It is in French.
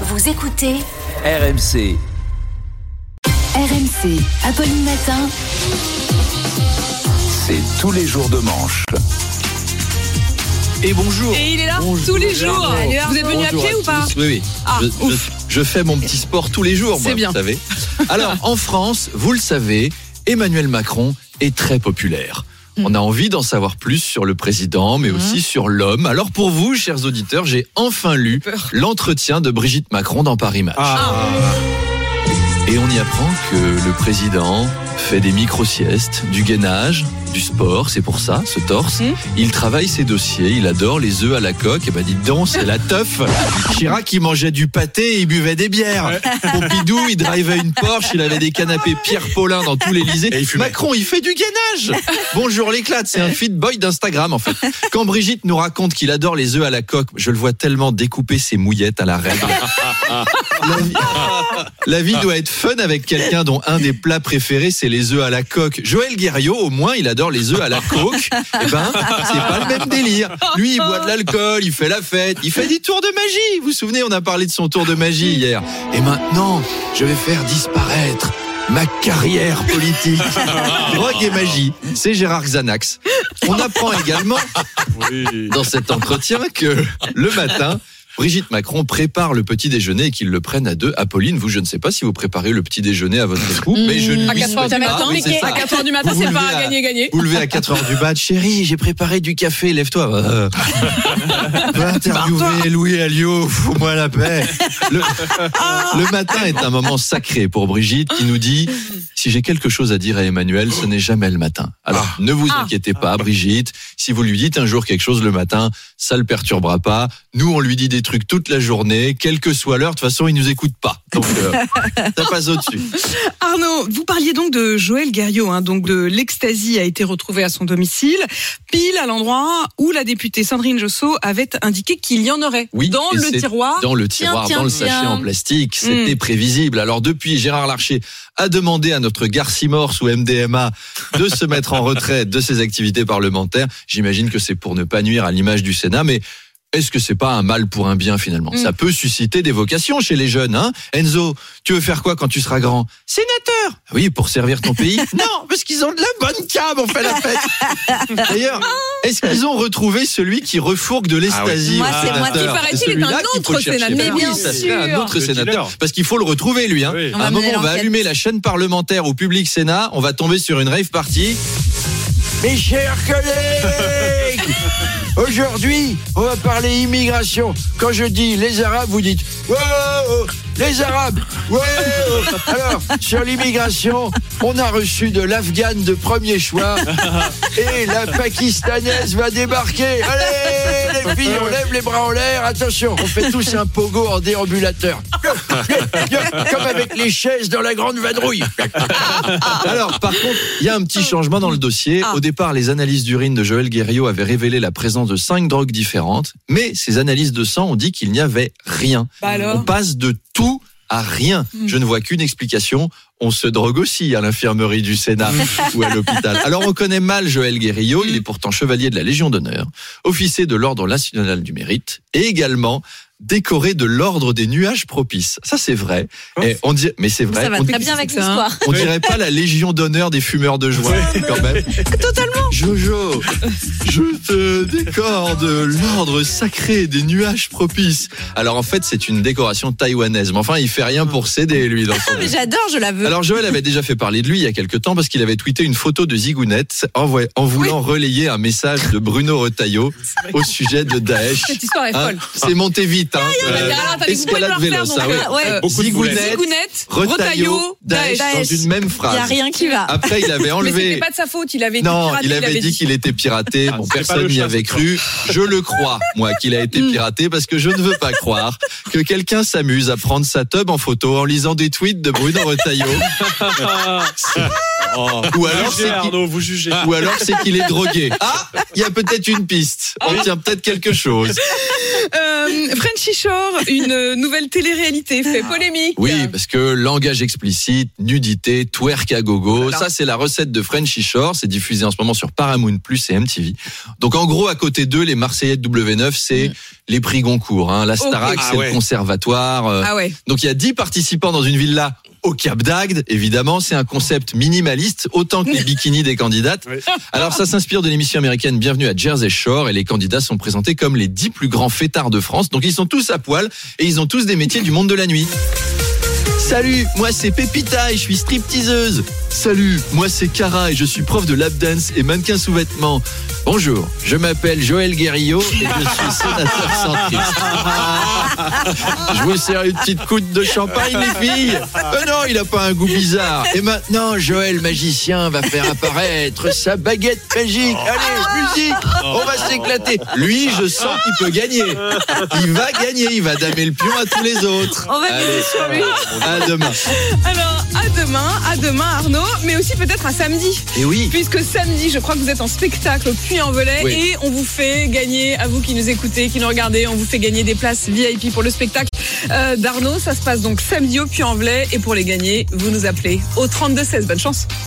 Vous écoutez RMC. RMC, Apolline Matin. C'est tous les jours de manche. Et bonjour. Et il est là Bonjour. tous les jours. Vous êtes venu à pied ou pas. Oui, oui. Ah, je, ouf. je- je fais mon petit sport tous les jours, moi, C'est bien. vous savez. Alors, en France, vous le savez, Emmanuel Macron est très populaire. On a envie d'en savoir plus sur le président, mais aussi sur l'homme. Alors pour vous, chers auditeurs, j'ai enfin lu l'entretien de Brigitte Macron dans Paris Match. Ah. Et on y apprend que le président fait des micro-siestes, du gainage, du sport, c'est pour ça, ce torse. Hmm. Il travaille ses dossiers, il adore les œufs à la coque. Et ben dites donc, c'est la teuf. Chirac, il mangeait du pâté et il buvait des bières. Pompidou, il drivait une Porsche, il avait des canapés Pierre Paulin dans tout l'Elysée. Macron, il fait du gainage. Bonjour l'éclate, c'est un fit boy d'Instagram en fait. Quand Brigitte nous raconte qu'il adore les œufs à la coque, je le vois tellement découper ses mouillettes à la règle. La vie, la vie doit être fun avec quelqu'un dont un des plats préférés c'est les œufs à la coque. Joël Guerriot, au moins, il adore les œufs à la coque. Eh ben, c'est pas le même délire. Lui, il boit de l'alcool, il fait la fête, il fait des tours de magie. Vous vous souvenez, on a parlé de son tour de magie hier. Et maintenant, je vais faire disparaître ma carrière politique. Drogue et magie, c'est Gérard Xanax. On apprend également dans cet entretien que le matin, Brigitte Macron prépare le petit déjeuner et qu'ils le prennent à deux. Apolline, vous, je ne sais pas si vous préparez le petit déjeuner à votre époux, mais je ne À lui 4 heures du pas. matin, à 4 heures du matin, c'est pas levez à- gagner-gagner. Vous levez à 4 heures du mat, chérie, j'ai préparé du café, lève-toi. Euh, interviewer Louis Alliot, fous-moi la paix. Le, le matin est un moment sacré pour Brigitte qui nous dit si j'ai quelque chose à dire à Emmanuel, ce n'est jamais le matin. Alors ne vous Ah. inquiétez pas, Brigitte. Si vous lui dites un jour quelque chose le matin, ça le perturbera pas. Nous, on lui dit des trucs toute la journée, quelle que soit l'heure. De toute façon, il nous écoute pas. Donc euh, ça passe au-dessus. Arnaud, vous parliez donc de Joël Guerriot, hein, donc de l'ecstasy a été retrouvée à son domicile, pile à l'endroit où la députée Sandrine Josso avait indiqué qu'il y en aurait Oui, dans le tiroir. Dans le tiroir, tiens, dans le tiens. sachet en plastique, c'était prévisible. Alors depuis, Gérard Larcher a demandé à notre Garcimore sous MDMA de se mettre en retrait de ses activités parlementaires. J'imagine que c'est pour ne pas nuire à l'image du Sénat, mais est-ce que c'est pas un mal pour un bien finalement? Mm. Ça peut susciter des vocations chez les jeunes. Hein? Enzo, tu veux faire quoi quand tu seras grand? Sénateur Oui, pour servir ton pays? Non, parce qu'ils ont de la bonne cam, on fait la fête D'ailleurs, est-ce qu'ils ont retrouvé celui qui refourgue de l'estasie? Moi, c'est moi. Il paraît-il, C'est est un autre sénateur. Ben oui, Bien ça serait un sûr. autre sénateur. Parce qu'il faut le retrouver, lui. Hein. Oui. À un moment, on va allumer la chaîne parlementaire au public Sénat, on va tomber sur une rave party. Mes chers collègues, aujourd'hui, on va parler immigration. Quand je dis les Arabes, vous dites oh, les Arabes. Oh. Alors, sur l'immigration, on a reçu de l'Afghane de premier choix et la Pakistanaise va débarquer. Allez, les filles, on lève les bras en l'air. Attention, on fait tous un pogo en déambulateur. Comme avec les chaises dans la grande vadrouille. Alors, par contre, il y a un petit changement dans le dossier. Ah. Au départ, les analyses d'urine de Joël Guerriot avaient révélé la présence de cinq drogues différentes, mais ces analyses de sang ont dit qu'il n'y avait rien. Bah alors On passe de tout à rien. Mm. Je ne vois qu'une explication. On se drogue aussi à l'infirmerie du Sénat ou à l'hôpital. Alors on connaît mal Joël Guerriot, il est pourtant chevalier de la Légion d'honneur, officier de l'Ordre national du mérite et également décoré de l'Ordre des nuages propices. Ça c'est vrai. Et on dit, mais c'est vrai. Ça va on, très bien avec hein. l'histoire. on dirait pas la Légion d'honneur des fumeurs de joie quand même. Totalement. Jojo, je te décore de l'ordre sacré des nuages propices. Alors en fait, c'est une décoration taïwanaise. Mais enfin, il fait rien pour céder, lui. Dans son... Ah, Mais j'adore, je la veux. Alors Joël avait déjà fait parler de lui il y a quelque temps parce qu'il avait tweeté une photo de Zigounette en, voulant relayer un message de Bruno Retailleau au sujet de Daesh. Cette histoire est Hein, folle. c'est monté vite. Hein. Ah, Euh, pouvez escalade vélo, ça, oui. Ouais. Beaucoup de Zigounette, boulettes. Zigounette, Retailleau, Retailleau, Daesh, Daesh. dans une même Il n'y a phrase. rien qui va. Après, il avait Mais enlevé. c'était pas de sa faute, il avait Non, piraté, il avait dit qu'il était piraté. Ah, Bon, personne n'y avait cru. Je le crois, moi, qu'il a été Mm. piraté parce que je ne veux pas croire que quelqu'un s'amuse à prendre sa tub en photo en lisant des tweets de Bruno Retailleau. Ou alors c'est qu'il- Arnaud, vous jugez. ou alors c'est qu'il est drogué. Ah, il y a peut-être une piste. On tient peut-être quelque chose. Euh, Frenchy Shore, une nouvelle télé-réalité fait polémique. Oui, parce que langage explicite, nudité, twerk à gogo, Voilà. ça c'est la recette de Frenchy Shore, c'est diffusé en ce moment sur Paramount Plus et MTV. Donc en gros, à côté d'eux, les Marseillais de W9, c'est les prix Goncourt. Hein. La Starac, c'est Ah ouais. le conservatoire. euh, Ah ouais. Donc il y a 10 participants dans une villa au Cap d'Agde. Évidemment, c'est un concept minimaliste, autant que les bikinis des candidates. Oui. Alors ça s'inspire de l'émission américaine Bienvenue à Jersey Shore et les candidats sont présentés comme les 10 plus grands fêtards de France. Donc ils sont tous à poil et ils ont tous des métiers du monde de la nuit. Salut, moi c'est Pépita et je suis stripteaseuse. Salut, moi c'est Cara et je suis prof de lap dance et mannequin sous vêtements. Bonjour, je m'appelle Joël Guerrillo et je suis sénateur centriste. Je vous sers une petite coupe de champagne, les filles Euh, Non, il a pas un goût bizarre. Et maintenant, Joël magicien va faire apparaître sa baguette magique. Allez, musique On va s'éclater. Lui, je sens qu'il peut gagner. Il va gagner, il va damer le pion à tous les autres. On va Allez, sur lui. à demain. Alors, à demain, à demain Arnaud, mais aussi peut-être à samedi. Et oui. Puisque samedi, je crois que vous êtes en spectacle au Puy-en-Velay Oui. et on vous fait gagner, à vous qui nous écoutez, qui nous regardez, on vous fait gagner des places VIP pour le spectacle euh, d'Arnaud. Ça se passe donc samedi au Puy-en-Velay et pour les gagner, vous nous appelez au 32 16. Bonne chance.